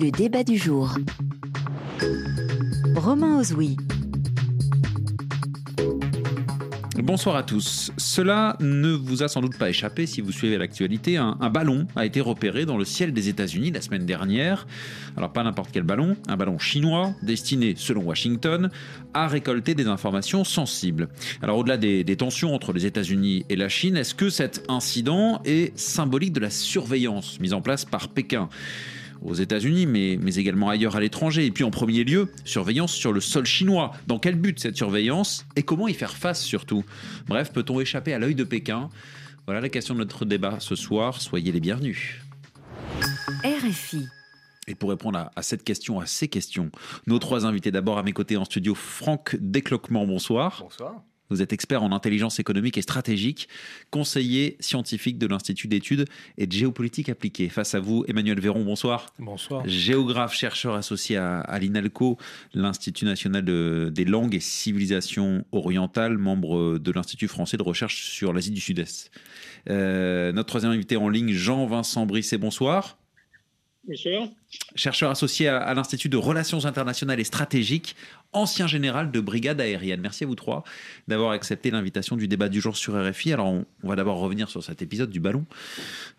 Le débat du jour. Romain Ozoui. Bonsoir à tous. Cela ne vous a sans doute pas échappé si vous suivez l'actualité. Un, ballon a été repéré dans le ciel des États-Unis la semaine dernière. Alors pas n'importe quel ballon, un ballon chinois destiné, selon Washington, à récolter des informations sensibles. Alors au-delà des, des tensions entre les États-Unis et la Chine, est-ce que cet incident est symbolique de la surveillance mise en place par Pékin? Aux États-Unis, mais, mais également ailleurs à l'étranger. Et puis en premier lieu, surveillance sur le sol chinois. Dans quel but cette surveillance? Et comment y faire face surtout? Bref, peut-on échapper à l'œil de Pékin? Voilà la question de notre débat ce soir. Soyez les bienvenus. RFI. Et pour répondre à, à cette question, à ces questions, nos trois invités d'abord à mes côtés en studio, Franck Décloquement, bonsoir. Bonsoir. Vous êtes expert en intelligence économique et stratégique, conseiller scientifique de l'Institut d'études et de géopolitique appliquée. Face à vous, Emmanuel Véron, bonsoir. Bonsoir. Géographe, chercheur associé à, à l'INALCO, l'Institut national de- des langues et civilisations orientales, membre de l'Institut français de recherche sur l'Asie du Sud-Est. Euh, notre troisième invité en ligne, Jean-Vincent Brisset, bonsoir. Chercheur associé à, l'Institut de relations internationales et stratégiques, ancien général de brigade aérienne. Merci à vous trois d'avoir accepté l'invitation du débat du jour sur RFI. Alors, on, va d'abord revenir sur cet épisode du ballon.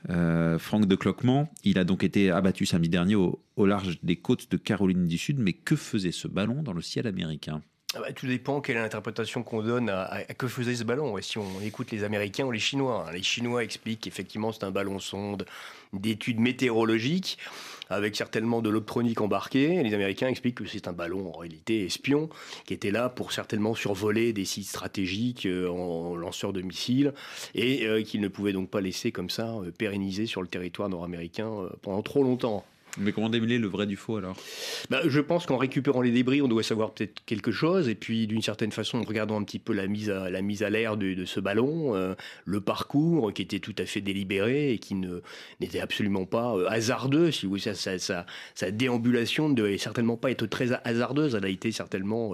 Euh, Franck de Cloquement, il a donc été abattu samedi dernier au large des côtes de Caroline du Sud. Mais que faisait ce ballon dans le ciel américain? Ah bah, tout dépend quelle est l'interprétation qu'on donne à, que faisait ce ballon. Et si on écoute les Américains ou les Chinois, hein. les Chinois expliquent qu'effectivement c'est un ballon sonde d'études météorologiques avec certainement de l'optronique embarquée. Les Américains expliquent que c'est un ballon en réalité espion qui était là pour certainement survoler des sites stratégiques euh, en lanceur de missiles et euh, qu'il ne pouvait donc pas laisser comme ça euh, pérenniser sur le territoire nord-américain euh, pendant trop longtemps. Mais comment démêler le vrai du faux alors? Bah, je pense qu'en récupérant les débris, on doit savoir peut-être quelque chose. Et puis, d'une certaine façon, en regardant un petit peu la mise à, la mise à l'air de, de ce ballon, euh, le parcours qui était tout à fait délibéré et qui ne, n'était absolument pas euh, hasardeux. Si vous voulez, sa, déambulation ne devait certainement pas être très hasardeuse. Elle a été certainement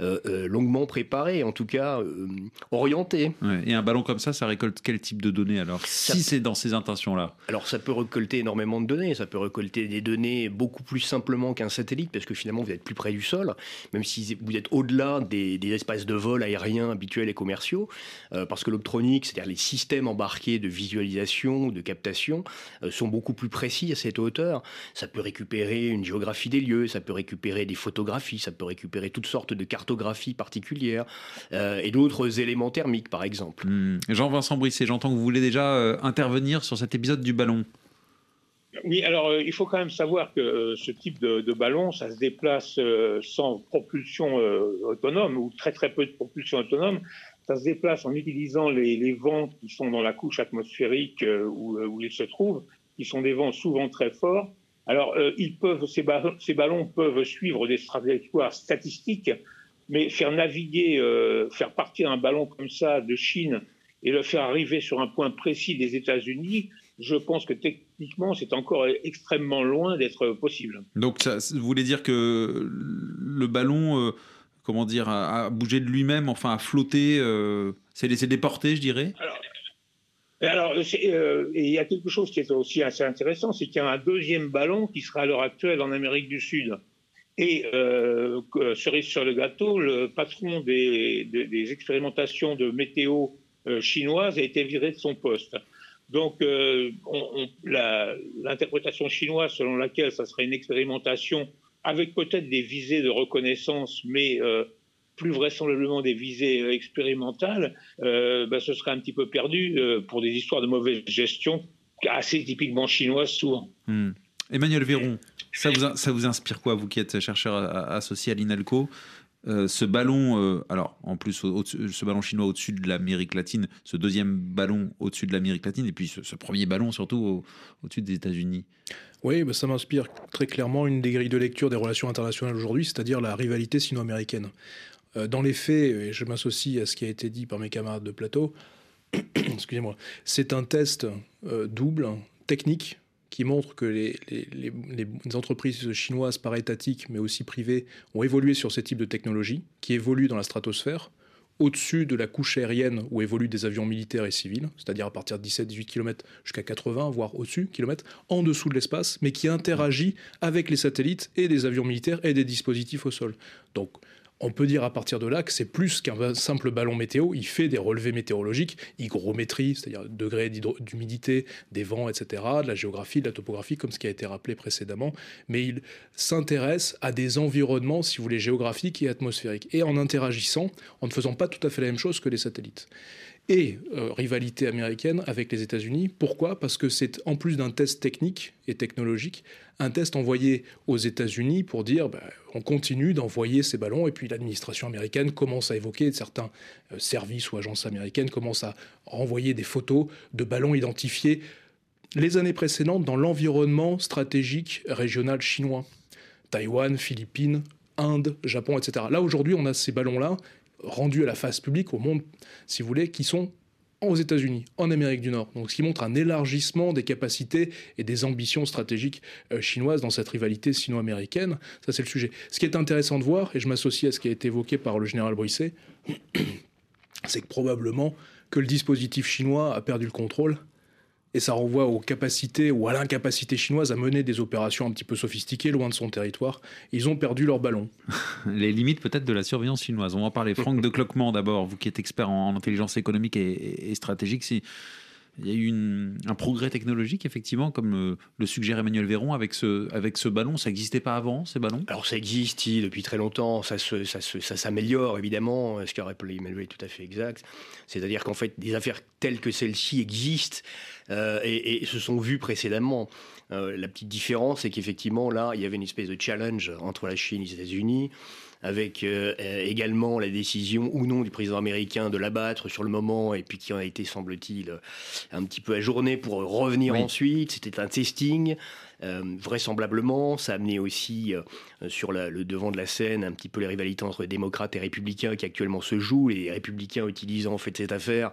euh, longuement préparée, en tout cas orientée. Ouais, Et un ballon comme ça, ça récolte quel type de données alors? Ça- Si c'est dans ces intentions-là? Alors ça peut récolter énormément de données, ça peut récolter des données beaucoup plus simplement qu'un satellite, parce que finalement vous êtes plus près du sol, même si vous êtes au-delà des, espaces de vol aériens habituels et commerciaux, euh, parce que l'optronique, c'est-à-dire les systèmes embarqués de visualisation, de captation, euh, sont beaucoup plus précis à cette hauteur. Ça peut récupérer une géographie des lieux, ça peut récupérer des photographies, ça peut récupérer toutes sortes de cartographies particulières, euh, et d'autres éléments thermiques par exemple. Hmm. Jean-Vincent Brisset, j'entends que vous voulez déjà intervenir sur cet épisode du ballon. Oui, alors euh, il faut quand même savoir que euh, ce type de, ballon, ça se déplace euh, sans propulsion autonome ou très très peu de propulsion autonome. Ça se déplace en utilisant les, vents qui sont dans la couche atmosphérique où, où ils se trouvent, qui sont des vents souvent très forts. Alors ils peuvent, ces, ballons, ces ballons peuvent suivre des trajectoires statistiques, mais faire naviguer, faire partir un ballon comme ça de Chine et le faire arriver sur un point précis des États-Unis, je pense que techniquement, c'est encore extrêmement loin d'être possible. Donc, ça, vous voulez dire que le ballon, euh, comment dire, a, a bougé de lui-même, enfin a flotté, euh, s'est laissé déporter, je dirais? Alors, euh, et il y a quelque chose qui est aussi assez intéressant, c'est qu'il y a un deuxième ballon qui sera à l'heure actuelle en Amérique du Sud. Et cerise sur le gâteau, le patron des, des- des expérimentations de météo chinoises a été viré de son poste. Donc, euh, l'interprétation chinoise selon laquelle ça serait une expérimentation avec peut-être des visées de reconnaissance, mais euh, plus vraisemblablement des visées euh, expérimentales, euh, bah, ce serait un petit peu perdu pour des histoires de mauvaise gestion assez typiquement chinoises souvent. Hmm. Emmanuel Véron, ça vous, ça vous inspire quoi, vous qui êtes chercheur associé à l'INALCO? Euh, ce ballon, euh, alors en plus, ce ballon chinois au-dessus de l'Amérique latine, ce deuxième ballon au-dessus de l'Amérique latine, et puis ce, premier ballon surtout au- au-dessus des États-Unis. Oui, ça m'inspire très clairement une des grilles de lecture des relations internationales aujourd'hui, c'est-à-dire la rivalité sino-américaine. Euh, dans les faits, et je m'associe à ce qui a été dit par mes camarades de plateau, excusez-moi, c'est un test double, technique, qui montre que les, entreprises chinoises par étatiques, mais aussi privées, ont évolué sur ces types de technologies, qui évoluent dans la stratosphère, au-dessus de la couche aérienne où évoluent des avions militaires et civils, c'est-à-dire à partir de 17-18 km jusqu'à 80, voire au-dessus kilomètres, en dessous de l'espace, mais qui interagit avec les satellites et des avions militaires et des dispositifs au sol. Donc on peut dire à partir de là que c'est plus qu'un simple ballon météo. Il fait des relevés météorologiques, hygrométrie, c'est-à-dire degré d'humidité, des vents, etc., de la géographie, de la topographie, comme ce qui a été rappelé précédemment. Mais il s'intéresse à des environnements, si vous voulez, géographiques et atmosphériques. Et en interagissant, en ne faisant pas tout à fait la même chose que les satellites et euh, rivalité américaine avec les États-Unis. Pourquoi? Parce que c'est en plus d'un test technique et technologique, un test envoyé aux États-Unis pour dire bah, on continue d'envoyer ces ballons et puis l'administration américaine commence à évoquer certains euh, services ou agences américaines commencent à renvoyer des photos de ballons identifiés les années précédentes dans l'environnement stratégique régional chinois. Taïwan, Philippines, Inde, Japon, etc. Là aujourd'hui on a ces ballons-là rendus à la face publique, au monde, si vous voulez, qui sont aux États-Unis, en Amérique du Nord. Donc, ce qui montre un élargissement des capacités et des ambitions stratégiques euh, chinoises dans cette rivalité sino-américaine. Ça, c'est le sujet. Ce qui est intéressant de voir, et je m'associe à ce qui a été évoqué par le général Brisset, c'est que probablement que le dispositif chinois a perdu le contrôle et ça renvoie aux capacités ou à l'incapacité chinoise à mener des opérations un petit peu sophistiquées loin de son territoire. Ils ont perdu leur ballon. Les limites peut-être de la surveillance chinoise. On va parler. Franck de Cloquement d'abord, vous qui êtes expert en, intelligence économique et, stratégique. Si il y a eu un progrès technologique, effectivement, comme euh, le suggère Emmanuel Véron avec ce, ballon. Ça n'existait pas avant, ces ballons? Alors, ça existe depuis très longtemps. Ça s'améliore, évidemment. Ce qu'a rappelé Emmanuel est tout à fait exact? C'est-à-dire qu'en fait, des affaires telles que celle-ci existent euh, et, se sont vues précédemment. Euh, la petite différence, c'est qu'effectivement, là, il y avait une espèce de challenge entre la Chine et les États-Unis avec euh, également la décision ou non du président américain de l'abattre sur le moment, et puis qui a été, semble-t-il, un petit peu ajourné pour revenir ensuite. C'était un testing. Euh, vraisemblablement, ça a amené aussi euh, sur le devant de la scène un petit peu les rivalités entre démocrates et républicains qui actuellement se jouent, les républicains utilisant en fait cette affaire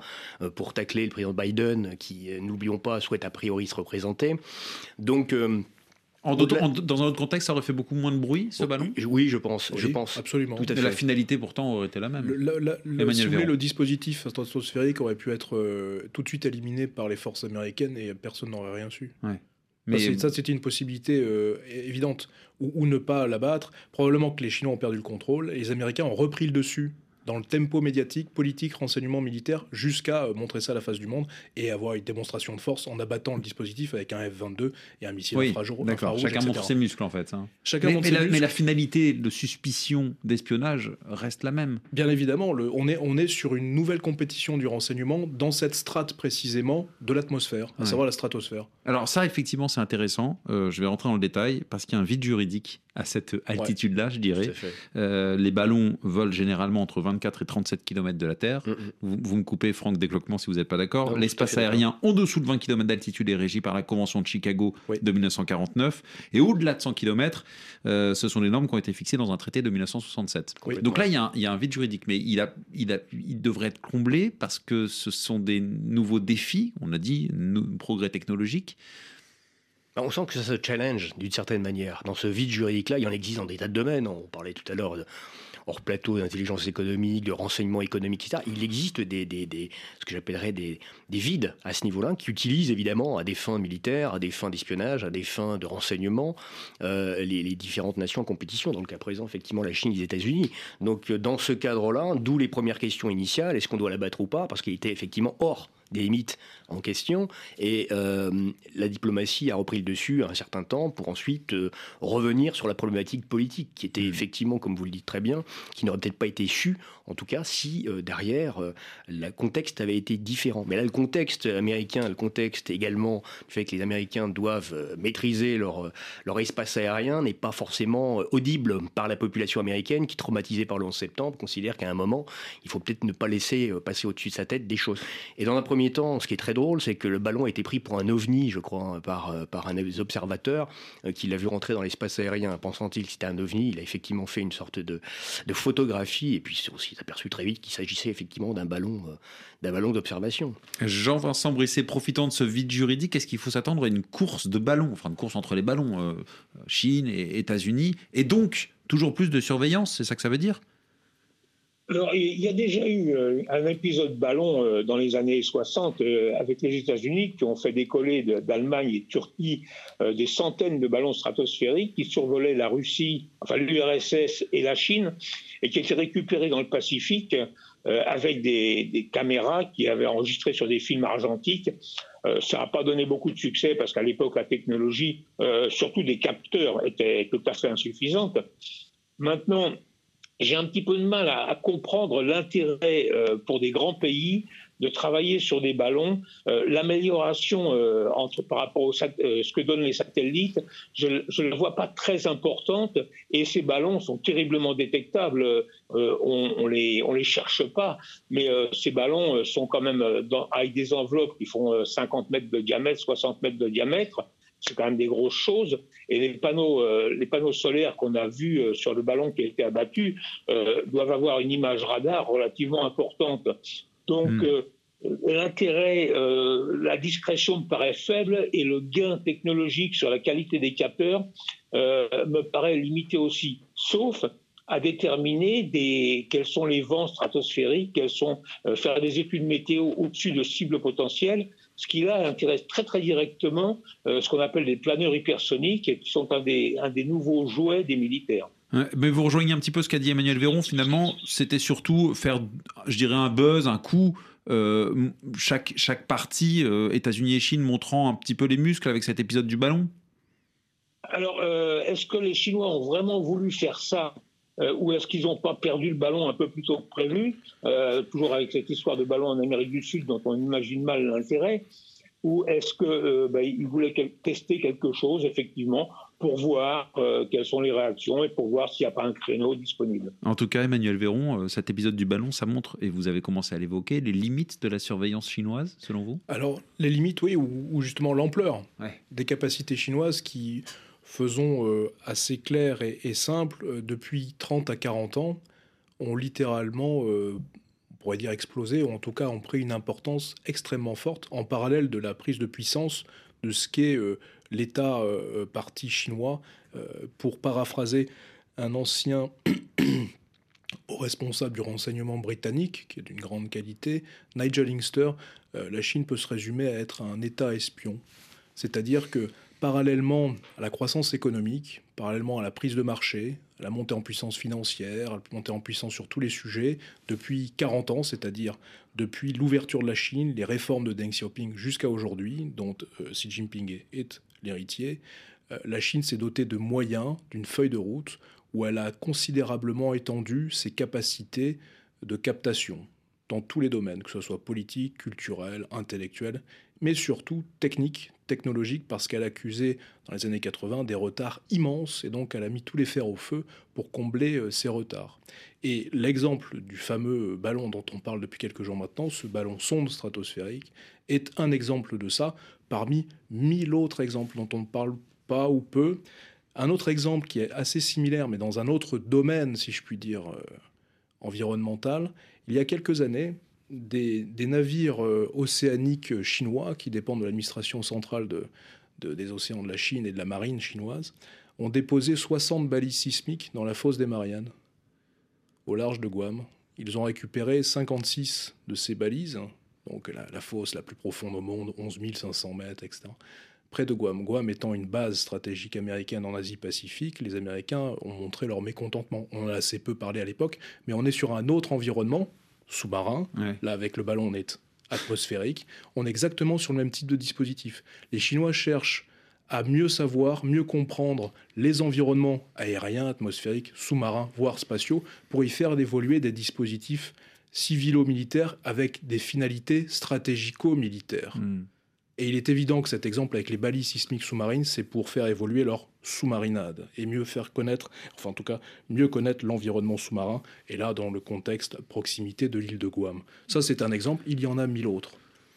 pour tacler le président Biden, qui, n'oublions pas, souhaite a priori se représenter. Donc, dans un autre contexte, ça aurait fait beaucoup moins de bruit, ce ballon? Oui, je pense. je pense. Absolument. Tout à fait. la finalité, pourtant, aurait été la même. Le, si le dispositif stratosphérique aurait pu être euh, tout de suite éliminé par les forces américaines et personne n'aurait rien su. Mais ça, c'était une possibilité euh, évidente. Ou, ou, ne pas l'abattre. Probablement que les Chinois ont perdu le contrôle et les Américains ont repris le dessus dans le tempo médiatique, politique, renseignement militaire, jusqu'à euh, montrer ça à la face du monde et avoir une démonstration de force en abattant le dispositif avec un F-22 et un missile oui, infrarouge. Chacun montre ses muscles en fait. Hein. Chacun mais, montre ses la, muscles. mais, la, finalité de suspicion d'espionnage reste la même. Bien évidemment, le, on, est, on est sur une nouvelle compétition du renseignement dans cette strate précisément de l'atmosphère, à savoir la stratosphère. Alors ça, effectivement, c'est intéressant. Euh, je vais rentrer dans le détail parce qu'il y a un vide juridique à cette altitude-là, je dirais. Euh, les ballons volent généralement entre 24 et 37 km de la Terre. Mm, vous, me coupez, Franck, décloquement, si vous n'êtes pas d'accord. L'espace aérien en dessous de 20 km d'altitude est régi par la Convention de Chicago de 1949. Et au-delà de 100 km, euh, ce sont les normes qui ont été fixées dans un traité de 1967. Donc là, il y, a un, vide juridique, mais il, a, il, a, il devrait être comblé parce que ce sont des nouveaux défis, on a dit, progrès technologiques. Bah, on sent que ça se challenge d'une certaine manière. Dans ce vide juridique-là, il y en existe dans des tas de domaines. On parlait tout à l'heure hors plateau d'intelligence économique, de renseignement économique, etc. Il existe des, ce que j'appellerais des, des, vides à ce niveau-là qui utilisent évidemment à des fins militaires, à des fins d'espionnage, à des fins de renseignement euh, les, différentes nations en compétition. Dans le cas présent, effectivement, la Chine et les États-Unis. Donc dans ce cadre-là, d'où les premières questions initiales est-ce qu'on doit la battre ou pas Parce qu'il était effectivement hors des limites en question. Et euh, la diplomatie a repris le dessus un certain temps pour ensuite euh, revenir sur la problématique politique, qui était mmh. effectivement, comme vous le dites très bien, qui n'aurait peut-être pas été su, en tout cas, si euh, derrière, le contexte avait été différent. Mais là, le contexte américain, le contexte également du fait que les Américains doivent maîtriser leur, leur espace aérien n'est pas forcément audible par la population américaine qui, traumatisée par le 11 septembre, considère qu'à un moment, il faut peut-être ne pas laisser passer au-dessus de sa tête des choses. Et dans un premier temps, ce qui est très c'est que le ballon a été pris pour un ovni, je crois, par, euh, par un des observateurs euh, qui l'a vu rentrer dans l'espace aérien. Pensant-il que c'était un ovni, il a effectivement fait une sorte de, de photographie et puis s'est aussi aperçu très vite qu'il s'agissait effectivement d'un ballon, euh, d'observation. Jean-Vincent Brisset, profitant de ce vide juridique, est-ce qu'il faut s'attendre à une course de ballons, enfin une course entre les ballons, Chine et États-Unis, et donc toujours plus de surveillance, c'est ça que ça veut dire? Alors, il y a déjà eu euh, un épisode ballon euh, dans les années 60 euh, avec les États-Unis qui ont fait décoller d'Allemagne et de Turquie des centaines de ballons stratosphériques qui survolaient la Russie, enfin l'URSS et la Chine, et qui étaient récupérés dans le Pacifique avec des, caméras qui avaient enregistré sur des films argentiques. ça n'a pas donné beaucoup de succès parce qu'à l'époque, la technologie, surtout des capteurs, était tout à fait insuffisante. Maintenant, j'ai un petit peu de mal à, comprendre l'intérêt euh, pour des grands pays de travailler sur des ballons. Euh, l'amélioration euh, entre par rapport à ce que donnent les satellites, je ne la vois pas très importante et ces ballons sont terriblement détectables. on, on les on les cherche pas, mais ces ballons sont quand même dans, avec des enveloppes qui font 50 mètres de diamètre, 60 mètres de diamètre c'est quand même des grosses choses. Et les panneaux, euh, les panneaux solaires qu'on a vus euh, sur le ballon qui a été abattu euh, doivent avoir une image radar relativement importante. Donc, hmm. l'intérêt, la discrétion me paraît faible et le gain technologique sur la qualité des capteurs me paraît limité aussi. Sauf à déterminer des, quels sont les vents stratosphériques, quels sont, faire des études météo au-dessus de cibles potentielles ce qui là intéresse très très directement euh, ce qu'on appelle les planeurs hypersoniques, et qui sont un des, un des nouveaux jouets des militaires. mais vous rejoignez un petit peu ce qu'a dit Emmanuel Véron. Finalement, c'était surtout faire, je dirais, un buzz, un coup. Euh, chaque, chaque partie, euh, États-Unis et Chine, montrant un petit peu les muscles avec cet épisode du ballon? Alors, est-ce que les Chinois ont vraiment voulu faire ça? Euh, ou est-ce qu'ils n'ont pas perdu le ballon un peu plus tôt que prévu, euh, toujours avec cette histoire de ballon en Amérique du Sud dont on imagine mal l'intérêt, ou est-ce qu'ils euh, bah, voulaient tester quelque chose, effectivement, pour voir quelles sont les réactions et pour voir s'il n'y a pas un créneau disponible. En tout cas, Emmanuel Véron, cet épisode du ballon, ça montre, et vous avez commencé à l'évoquer, les limites de la surveillance chinoise, selon vous? Alors, les limites, oui, ou, justement l'ampleur des capacités chinoises qui faisons euh, assez clair et, simple, euh, depuis 30 à 40 ans, ont littéralement, euh, on pourrait dire explosé, ou en tout cas ont pris une importance extrêmement forte en parallèle de la prise de puissance de ce qu'est l'État parti chinois. pour paraphraser un ancien responsable du renseignement britannique, qui est d'une grande qualité, Nigel Inkster, la Chine peut se résumer à être un État espion. C'est-à-dire que parallèlement à la croissance économique, parallèlement à la prise de marché, à la montée en puissance financière, à la montée en puissance sur tous les sujets, depuis 40 ans, c'est-à-dire depuis l'ouverture de la Chine, les réformes de Deng Xiaoping jusqu'à aujourd'hui, dont euh, Xi Jinping est l'héritier, euh, la Chine s'est dotée de moyens, d'une feuille de route, où elle a considérablement étendu ses capacités de captation dans tous les domaines, que ce soit politique, culturel, intellectuel, mais surtout technique, technologique, parce qu'elle accusait dans les années 80 des retards immenses, et donc elle a mis tous les fers au feu pour combler euh, ces retards. Et l'exemple du fameux ballon dont on parle depuis quelques jours maintenant, ce ballon sonde stratosphérique, est un exemple de ça, parmi mille autres exemples dont on ne parle pas ou peu. Un autre exemple qui est assez similaire, mais dans un autre domaine, si je puis dire, euh, environnemental, il y a quelques années, des, navires euh, océaniques chinois qui dépendent de l'administration centrale des océans de la Chine et de la marine chinoise ont déposé 60 balises sismiques dans la fosse des Mariannes, au large de Guam. Ils ont récupéré 56 de ces balises, donc la, fosse la plus profonde au monde, 11 500 mètres, etc., près de Guam. Guam étant une base stratégique américaine en Asie-Pacifique, les Américains ont montré leur mécontentement. On en a assez peu parlé à l'époque, mais on est sur un autre environnement, sous-marin. Là, avec le ballon, on est atmosphérique. On est exactement sur le même type de dispositif. Les Chinois cherchent à mieux savoir, mieux comprendre les environnements aériens, atmosphériques, sous-marins, voire spatiaux, pour y faire évoluer des dispositifs civilo-militaires avec des finalités stratégico-militaires. Hmm. Et il est évident que cet exemple avec les balises sismiques sous-marines, c'est pour faire évoluer leur sous-marinade et mieux faire connaître, enfin en tout cas mieux connaître l'environnement sous-marin, et là dans le contexte proximité de l'île de Guam. Ça c'est un exemple, il y en a mille autres.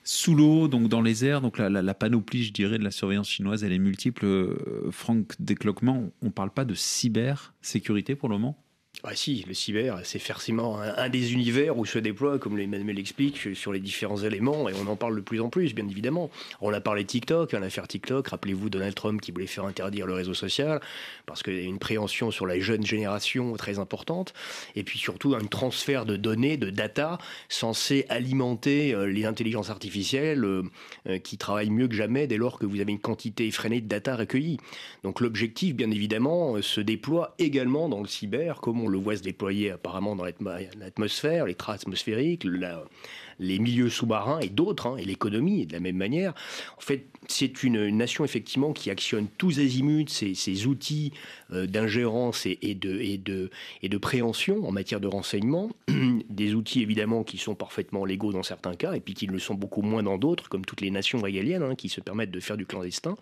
Sous l'eau, donc dans les airs, donc la, panoplie, je dirais, de la surveillance chinoise, elle est multiple. Euh, Franck Décloquement, on ne parle pas de cybersécurité pour le moment? Ah si, le cyber, c'est forcément un, des univers où se déploie, comme Emmanuel l'explique, sur les différents éléments, et on en parle de plus en plus, bien évidemment. On a parlé TikTok, l'affaire TikTok, rappelez-vous Donald Trump qui voulait faire interdire le réseau social, parce qu'il y a une préhension sur la jeune génération très importante, et puis surtout un transfert de données, de data, censé alimenter euh, les intelligences artificielles euh, euh, qui travaillent mieux que jamais dès lors que vous avez une quantité effrénée de data recueillies. Donc l'objectif, bien évidemment, se déploie également dans le cyber, comme on le voit se déployer apparemment dans l'atmosphère, les traces atmosphériques, les milieux sous-marins et d'autres, hein, et l'économie de la même manière. En fait, c'est une, nation effectivement qui actionne tous azimuts ses, outils euh, d'ingérence et, de, préhension en matière de renseignement. Des outils évidemment qui sont parfaitement légaux dans certains cas et puis qui le sont beaucoup moins dans d'autres, comme toutes les nations régaliennes hein, qui se permettent de faire du clandestin.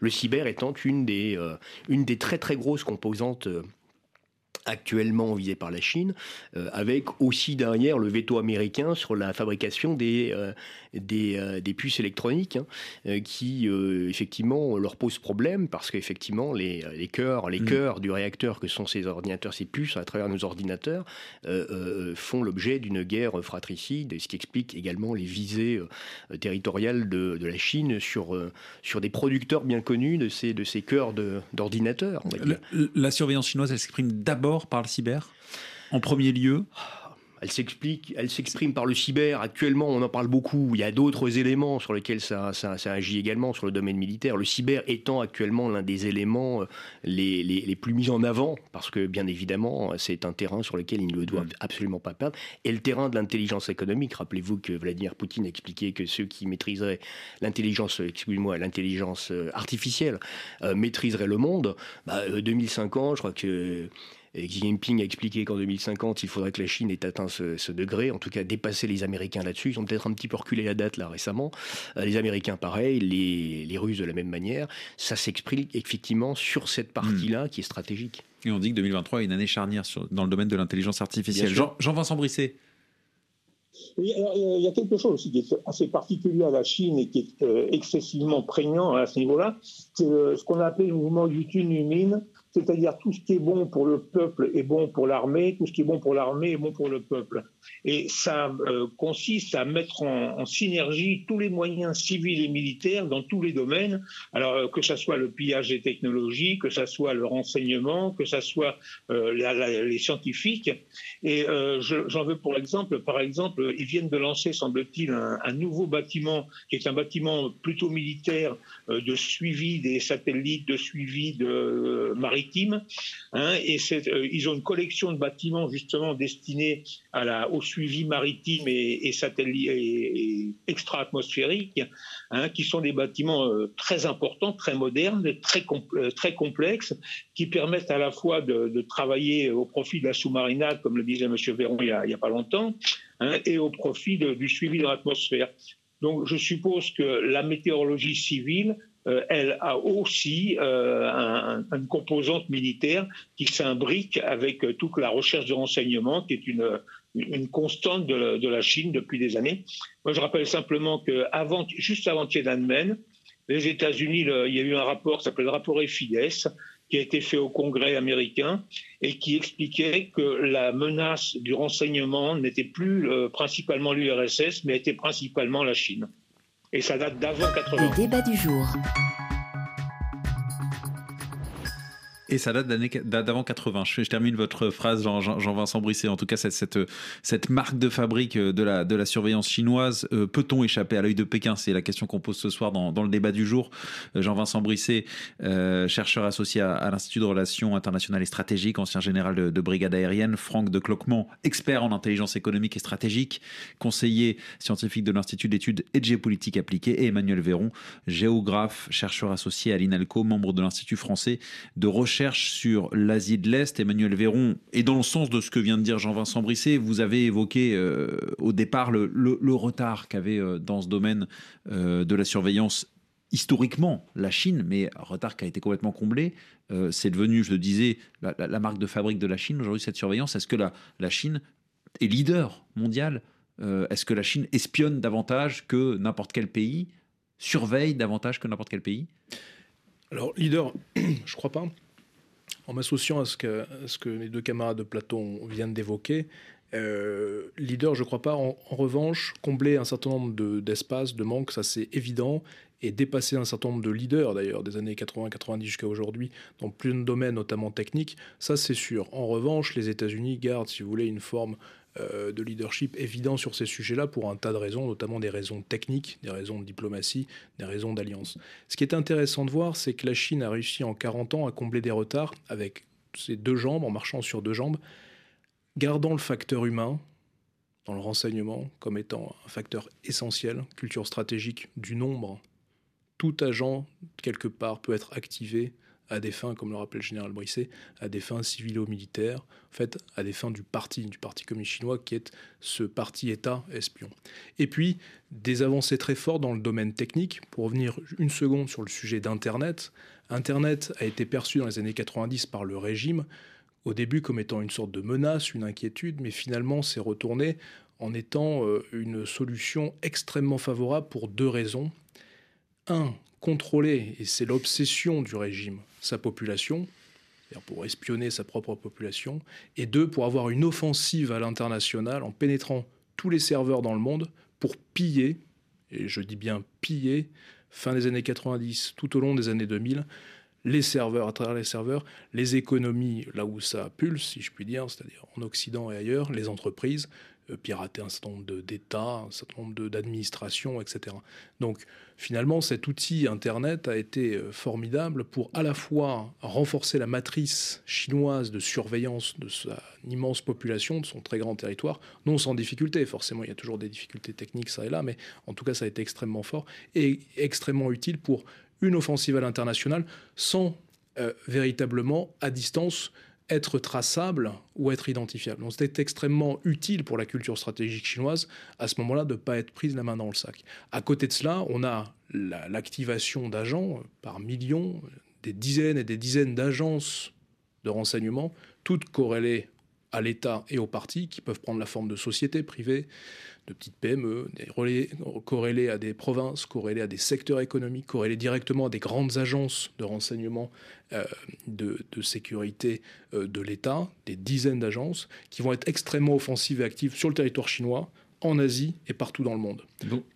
Le cyber étant une des, euh, très très grosses composantes. Euh, actuellement visé par la Chine, euh, avec aussi derrière le veto américain sur la fabrication des, euh, des, euh, des, puces électroniques, hein, qui effectivement leur pose problème parce qu'effectivement les, les cœurs, les mm. cœurs du réacteur que sont ces ordinateurs, ces puces à travers nos ordinateurs, font l'objet d'une guerre fratricide, ce qui explique également les visées territoriales de, de, la Chine sur, sur des producteurs bien connus de ces, de ces cœurs d'ordinateurs. La surveillance chinoise, elle s'exprime d'abord par le cyber En premier lieu elle s'explique, elle s'exprime par le cyber. Actuellement, on en parle beaucoup. Il y a d'autres éléments sur lesquels ça, agit également sur le domaine militaire. Le cyber étant actuellement l'un des éléments euh, les, les, plus mis en avant, parce que bien évidemment, c'est un terrain sur lequel ils ne doivent absolument pas perdre. Et le terrain de l'intelligence économique. Rappelez-vous que Vladimir Poutine expliqué que ceux qui maîtriseraient l'intelligence, excusez-moi, l'intelligence euh, artificielle euh, maîtriseraient le monde. 2050, bah, je crois que Xi Jinping a expliqué qu'en 2050, il faudrait que la Chine ait atteint ce, degré, en tout cas dépasser les Américains là-dessus. Ils ont peut-être un petit peu reculé la date là récemment. Euh, les Américains, pareil, les, Russes de la même manière. Ça s'exprime effectivement sur cette partie-là hmm. qui est stratégique. Et on dit que 2023 est une année charnière dans le domaine de l'intelligence artificielle. Jean-Vincent Brisset. il y a quelque chose aussi qui est assez particulier à la Chine et qui est euh, excessivement prégnant à ce niveau-là. C'est euh, ce qu'on a appelé le mouvement du Tunumine, c'est-à-dire tout ce qui est bon pour le peuple est bon pour l'armée, tout ce qui est bon pour l'armée est bon pour le peuple. Et ça euh, consiste à mettre en, synergie tous les moyens civils et militaires dans tous les domaines, alors euh, que ce soit le pillage des technologies, que ce soit le renseignement, que ce soit euh, les scientifiques. Et j'en veux pour exemple, par exemple, ils viennent de lancer, semble-t-il, un, nouveau bâtiment qui est un bâtiment plutôt militaire de suivi des satellites, de suivi de maritime Hein, et ils ont une collection de bâtiments justement destinés à la, au suivi maritime et, et, extra-atmosphérique, hein, qui sont des bâtiments euh, très importants, très modernes, très, euh, très complexes, qui permettent à la fois de, travailler au profit de la sous-marinade, comme le disait M. Véron il n'y a, pas longtemps, hein, et au profit du suivi de l'atmosphère. Donc je suppose que la météorologie civile euh, elle a aussi une composante militaire qui s'imbrique avec toute la recherche de renseignement, qui est une, une constante de la, Chine depuis des années. Moi, je rappelle simplement que juste avant Tiananmen, les États-Unis, il y a eu un rapport qui s'appelle le rapport EFIDES, qui a été fait au Congrès américain et qui expliquait que la menace du renseignement n'était plus principalement l'URSS, mais était principalement la Chine et ça date d'avant 80. Le débat du jour. Et ça date d'avant 80. Je, termine votre phrase, Jean-Vincent Brisset. En tout cas, cette, marque de fabrique de la, de la surveillance chinoise, euh, peut-on échapper à l'œil de Pékin? C'est la question qu'on pose ce soir dans, le débat du jour. Euh, Jean-Vincent Brisset, euh, chercheur associé à, l'Institut de relations internationales et stratégiques, ancien général de, brigade aérienne. Franck de Cloquement, expert en intelligence économique et stratégique, conseiller scientifique de l'Institut d'études et de géopolitique appliquée. Et Emmanuel Véron, géographe, chercheur associé à l'INALCO, membre de l'Institut français de recherche sur l'Asie de l'Est, Emmanuel Véron, et dans le sens de ce que vient de dire Jean-Vincent Brisset, vous avez évoqué euh, au départ le, retard qu'avait euh, dans ce domaine euh, de la surveillance historiquement la Chine, mais retard qui a été complètement comblé. c'est devenu, je le disais, la, marque de fabrique de la Chine aujourd'hui, cette surveillance. Est-ce que la, la Chine est leader mondial Est-ce que la Chine espionne davantage que n'importe quel pays Surveille davantage que n'importe quel pays? Alors, leader, je crois pas. En m'associant à ce que, les deux camarades de Platon viennent d'évoquer, euh, leader, je crois pas. En, revanche, combler un certain nombre d'espaces, de, manques, ça c'est évident. Et dépasser un certain nombre de leaders, d'ailleurs, des années 80-90 jusqu'à aujourd'hui, dans plus de domaines, notamment techniques, ça c'est sûr. En revanche, les États-Unis gardent, si vous voulez, une forme euh, de leadership évident sur ces sujets-là pour un tas de raisons, notamment des raisons techniques, des raisons de diplomatie, des raisons d'alliance. Ce qui est intéressant de voir, c'est que la Chine a réussi en 40 ans à combler des retards avec ses deux jambes, en marchant sur deux jambes, gardant le facteur humain dans le renseignement comme étant un facteur essentiel, culture stratégique du nombre. Tout agent, quelque part, peut être activé à des fins, comme le rappelle le général Brisset, à des fins civilo-militaires, en fait, à des fins du parti, du Parti communiste chinois, qui est ce parti-État espion. Et puis, des avancées très fortes dans le domaine technique. Pour revenir une seconde sur le sujet d'Internet, Internet a été perçu dans les années 90 par le régime au début comme étant une sorte de menace, une inquiétude, mais finalement s'est retourné en étant euh, une solution extrêmement favorable pour deux raisons. Un, contrôler, et c'est l'obsession du régime, sa population, pour espionner sa propre population, et deux, pour avoir une offensive à l'international en pénétrant tous les serveurs dans le monde pour piller, et je dis bien piller, fin des années 90, tout au long des années 2000, les serveurs, à travers les serveurs, les économies là où ça pulse, si je puis dire, c'est-à-dire en Occident et ailleurs, les entreprises, euh, pirater un certain nombre d'États, un certain nombre d'administrations, etc. Donc finalement, cet outil Internet a été euh, formidable pour à la fois renforcer la matrice chinoise de surveillance de sa immense population, de son très grand territoire, non sans difficulté, forcément il y a toujours des difficultés techniques ça et là, mais en tout cas ça a été extrêmement fort et extrêmement utile pour une offensive à l'international sans euh, véritablement à distance être traçable ou être identifiable. Donc c'était extrêmement utile pour la culture stratégique chinoise à ce moment-là de ne pas être prise la main dans le sac. À côté de cela, on a l'activation d'agents par millions, des dizaines et des dizaines d'agences de renseignement, toutes corrélées à l'État et aux partis, qui peuvent prendre la forme de sociétés privées, de petites PME, des relais corrélés à des provinces, corrélés à des secteurs économiques, corrélés directement à des grandes agences de renseignement euh, de, sécurité euh, de l'État, des dizaines d'agences, qui vont être extrêmement offensives et actives sur le territoire chinois, en Asie et partout dans le monde.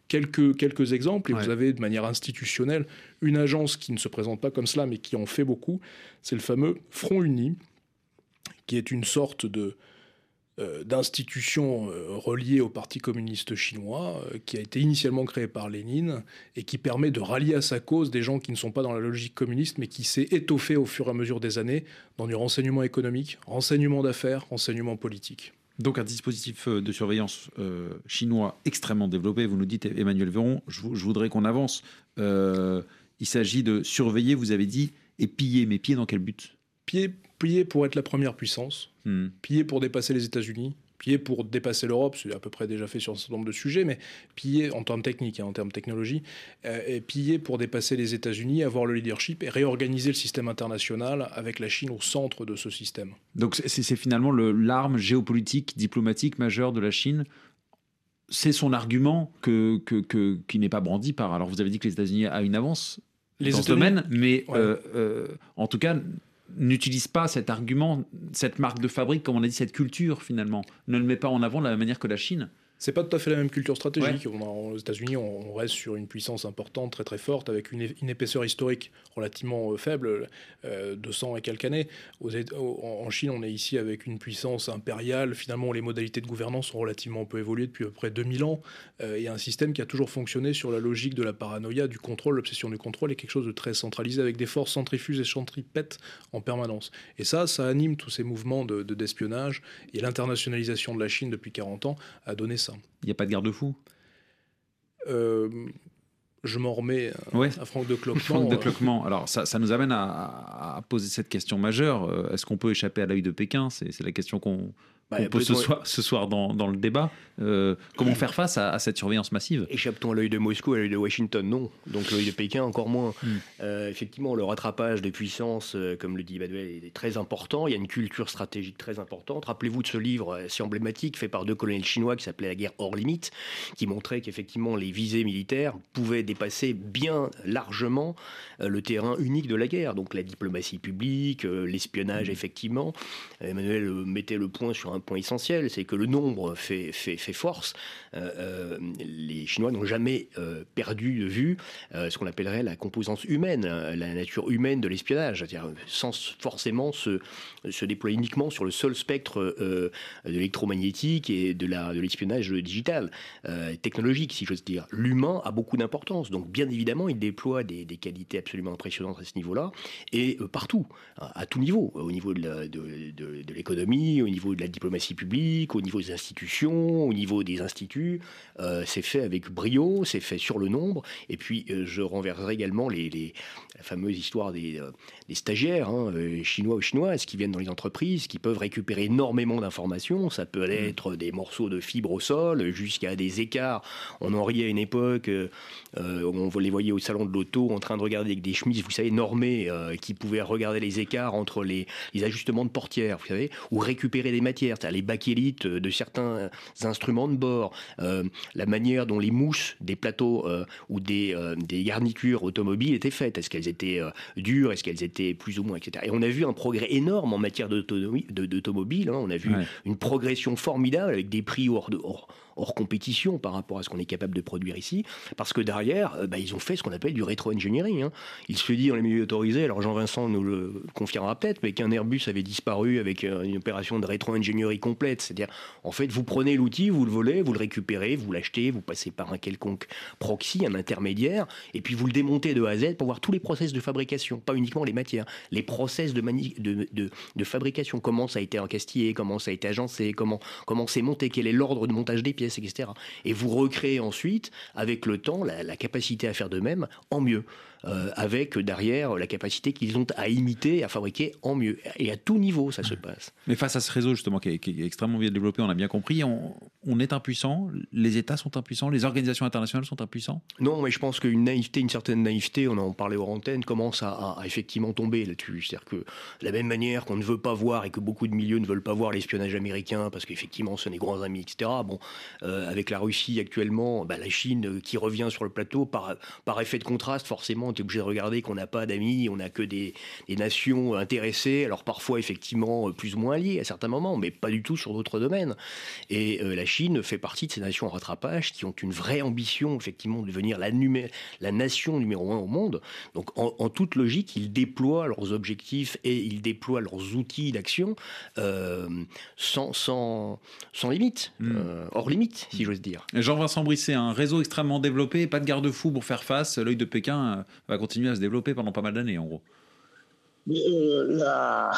quelques, quelques exemples, et vous avez de manière institutionnelle une agence qui ne se présente pas comme cela, mais qui en fait beaucoup, c'est le fameux Front Uni, qui est une sorte de, euh, d'institutions euh, reliées au Parti communiste chinois, euh, qui a été initialement créé par Lénine et qui permet de rallier à sa cause des gens qui ne sont pas dans la logique communiste, mais qui s'est étoffé au fur et à mesure des années dans du renseignement économique, renseignement d'affaires, renseignement politique. Donc un dispositif de surveillance chinois extrêmement développé. Vous nous dites, Emmanuel Véron, je, voudrais qu'on avance. il s'agit de surveiller, vous avez dit, et piller. Mais piller dans quel but? Piller, piller pour être la première puissance Hmm. Piller pour dépasser les États-Unis, piller pour dépasser l'Europe, c'est à peu près déjà fait sur un certain nombre de sujets, mais piller en termes techniques, hein, en termes technologie, euh, et piller pour dépasser les États-Unis, avoir le leadership et réorganiser le système international avec la Chine au centre de ce système. Donc c'est finalement l'arme géopolitique, diplomatique majeure de la Chine c'est son argument que, que, qui n'est pas brandi par. Alors, vous avez dit que les États-Unis a une avance les dans ce domaine, mais euh, euh, en tout cas, n'utilise pas cet argument, cette marque de fabrique, comme on a dit, cette culture finalement, ne le met pas en avant de la même manière que la Chine. C'est pas tout à fait la même culture stratégique. aux États-Unis, on reste sur une puissance importante, très très forte, avec une, épaisseur historique relativement euh, faible, euh, 200 et quelques années. en Chine, on est ici avec une puissance impériale. Finalement, les modalités de gouvernance ont relativement peu évolué depuis à peu près 2000 ans. Euh, et un système qui a toujours fonctionné sur la logique de la paranoïa, du contrôle, l'obsession du contrôle, et quelque chose de très centralisé, avec des forces centrifuges et centripètes en permanence. Et ça, ça anime tous ces mouvements de, d'espionnage. et l'internationalisation de la Chine depuis 40 ans a donné ça. Il n'y a pas de garde-fou? Euh, je m'en remets à, Franck de Cloquement. Franck de euh. Cloquement. Alors, ça, ça nous amène à, poser cette question majeure. Euh, est-ce qu'on peut échapper à l'œil de Pékin? C'est la question qu'on Bah, qu'on pose ce soir, ce soir dans, dans le débat. Euh, comment faire face à, à cette surveillance massive? Échappe-t-on à l'œil de Moscou, à l'œil de Washington Non. Donc l'œil de Pékin, encore moins. Mm. Euh, effectivement, le rattrapage des puissances, euh, comme le dit Emmanuel, est très important. Il y a une culture stratégique très importante. Rappelez-vous de ce livre si emblématique fait par deux colonels chinois qui s'appelait La guerre hors limite, qui montrait qu'effectivement les visées militaires pouvaient dépasser bien largement euh, le terrain unique de la guerre. Donc la diplomatie publique, l'espionnage, effectivement. Emmanuel mettait le point sur un point essentiel, c'est que le nombre fait, force. Euh, euh, les Chinois n'ont jamais euh, perdu de vue ce qu'on appellerait la composante humaine, la nature humaine de l'espionnage, c'est-à-dire sans forcément se, déployer uniquement sur le seul spectre de l'électromagnétique et de de l'espionnage digital, technologique, si j'ose dire. L'humain a beaucoup d'importance, donc bien évidemment, il déploie des, qualités absolument impressionnantes à ce niveau-là, et partout, à, tout niveau, au niveau de l'économie, au niveau de la diplomatie publique, au niveau des institutions, au niveau des instituts. Euh, c'est fait avec brio, c'est fait sur le nombre. Et puis, euh, je renverserai également les, les- la fameuse histoire des, euh, des stagiaires, hein, chinois ou chinoises, qui viennent dans les entreprises, qui peuvent récupérer énormément d'informations. Ça peut être des morceaux de fibres au sol, jusqu'à des écarts. On en riait à une époque, on les voyait au salon de l'auto en train de regarder avec des chemises, vous savez, normées, qui pouvaient regarder les écarts entre les, les ajustements de portières, vous savez, ou récupérer des matières, c'est-à-dire les bakélites de certains instruments de bord, euh, la manière dont les mousses des plateaux euh, ou des, euh, des garnitures automobiles étaient faites. Est-ce qu'elles étaient euh, dures? Est-ce qu'elles étaient plus ou moins, etc. Et on a vu un progrès énorme en matière d'automobile. hein. On a vu Ouais. une progression formidable avec des prix hors, de, hors, hors compétition par rapport à ce qu'on est capable de produire ici. Parce que derrière, euh, bah, ils ont fait ce qu'on appelle du rétro-engineering. hein. Il se dit dans les milieux autorisés, alors Jean-Vincent nous le confirmera peut-être, mais qu'un Airbus avait disparu avec euh, une opération de complète. C'est-à-dire, en fait, vous prenez l'outil, vous le volez, vous le récupérez, vous l'achetez, vous passez par un quelconque proxy, un intermédiaire, et puis vous le démontez de A à Z pour voir tous les process de fabrication, pas uniquement les matières, les process de, mani- de, de- fabrication, comment ça a été encastillé, comment ça a été agencé, comment comment c'est monté, quel est l'ordre de montage des pièces, etc. Et vous recréez ensuite, avec le temps, la capacité à faire de même en mieux. Euh, avec derrière la capacité qu'ils ont à imiter, à fabriquer en mieux. Et à tout niveau, ça se passe. Mais face à ce réseau justement qui est, qui est extrêmement bien développé, on a bien compris, on, on est impuissant, les États sont impuissants, les organisations internationales sont impuissants. Non, mais je pense qu'une naïveté, une certaine naïveté, on en parlait aux antennes, commence à, à- à effectivement tomber là-dessus. C'est-à-dire que de la même manière qu'on ne veut pas voir et que beaucoup de milieux ne veulent pas voir l'espionnage américain parce qu'effectivement ce sont des grands amis, etc. Bon, euh, avec la Russie actuellement, bah, la Chine euh, qui revient sur le plateau, par, par effet de contraste, forcément, on est obligé de regarder qu'on n'a pas d'amis, on n'a que des, des nations intéressées, alors parfois effectivement euh, plus ou moins liées à certains moments, mais pas du tout sur d'autres domaines. Et euh, la Chine fait partie de ces nations en rattrapage qui ont une vraie ambition, effectivement, de devenir la, numé- la nation numéro un au monde. Donc, en, en toute logique, ils déploient leurs objectifs et ils déploient leurs outils d'action euh, sans, sans, sans limite, Mm. euh, hors limite, si j'ose dire. Jean-Vincent Brisset, un réseau extrêmement développé, pas de garde-fou pour faire face, l'œil de Pékin va continuer à se développer pendant pas mal d'années en gros. Euh,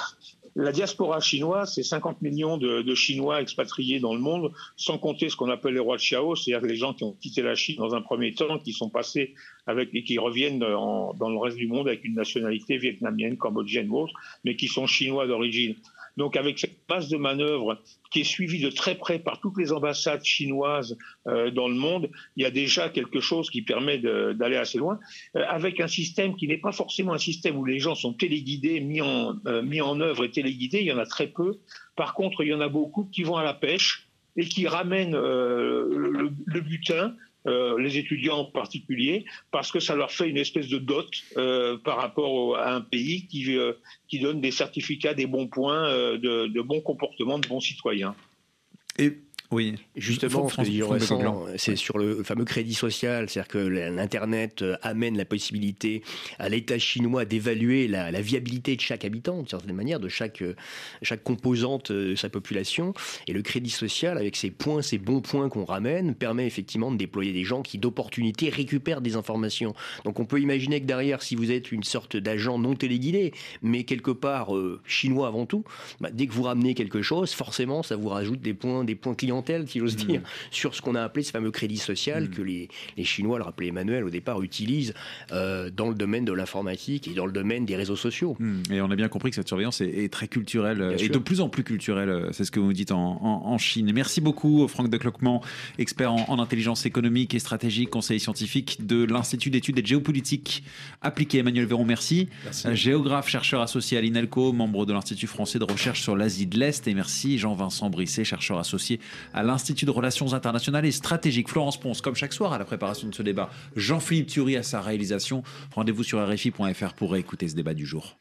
la, diaspora chinoise, c'est 50 millions de, Chinois expatriés dans le monde, sans compter ce qu'on appelle les rois de Chao, c'est-à-dire les gens qui ont quitté la Chine dans un premier temps, qui sont passés avec et qui reviennent en- dans le reste du monde avec une nationalité vietnamienne, cambodgienne ou autre, mais qui sont chinois d'origine. Donc avec cette base de manœuvre qui est suivie de très près par toutes les ambassades chinoises euh, dans le monde, il y a déjà quelque chose qui permet d'aller assez loin, euh, avec un système qui n'est pas forcément un système où les gens sont téléguidés, mis en, euh, en œuvre et téléguidés, il y en a très peu. Par contre, il y en a beaucoup qui vont à la pêche et qui ramènent euh, le butin, euh, les étudiants en particulier, parce que ça leur fait une espèce de dot euh, par rapport à un pays qui, euh, qui donne des certificats, des bons points, de, de bons comportements, de bons citoyens. Et oui, Justement, ce que dit c'est sur le fameux crédit social, c'est-à-dire que l'Internet euh, amène la possibilité à l'État chinois d'évaluer la, la viabilité de chaque habitant, d'une certaine manière, de chaque, euh, chaque composante euh, de sa population. Et le crédit social, avec ces points, ces bons points qu'on ramène, permet effectivement de déployer des gens qui, d'opportunité, récupèrent des informations. Donc on peut imaginer que derrière, si vous êtes une sorte d'agent non téléguidé, mais quelque part euh, chinois avant tout, bah, dès que vous ramenez quelque chose, forcément, ça vous rajoute des points, des points clientèle clientèle, si j'ose Mmh. dire, sur ce qu'on a appelé ce fameux crédit social Mm. que les, les Chinois, le rappelait Emmanuel au départ, utilisent euh, dans le domaine de l'informatique et dans le domaine des réseaux sociaux. Hmm, Et on a bien compris que cette surveillance est, est très culturelle euh, Bien et sûr. de plus en plus culturelle. euh, C'est ce que vous dites en, en- en Chine. Merci beaucoup, Franck de Cloquement, expert en, en intelligence économique et stratégique, conseiller scientifique de l'Institut d'études et de géopolitique appliquée. Emmanuel Véron, merci. Merci. Euh, Géographe, chercheur associé à l'INELCO, membre de l'Institut français de recherche sur l'Asie de l'Est. Et merci Jean-Vincent Brisset, chercheur associé à l'Institut de relations internationales et stratégiques. Florence Ponce, comme chaque soir à la préparation de ce débat. Jean-Philippe Thury à sa réalisation. Rendez-vous sur RFI.fr pour écouter ce débat du jour.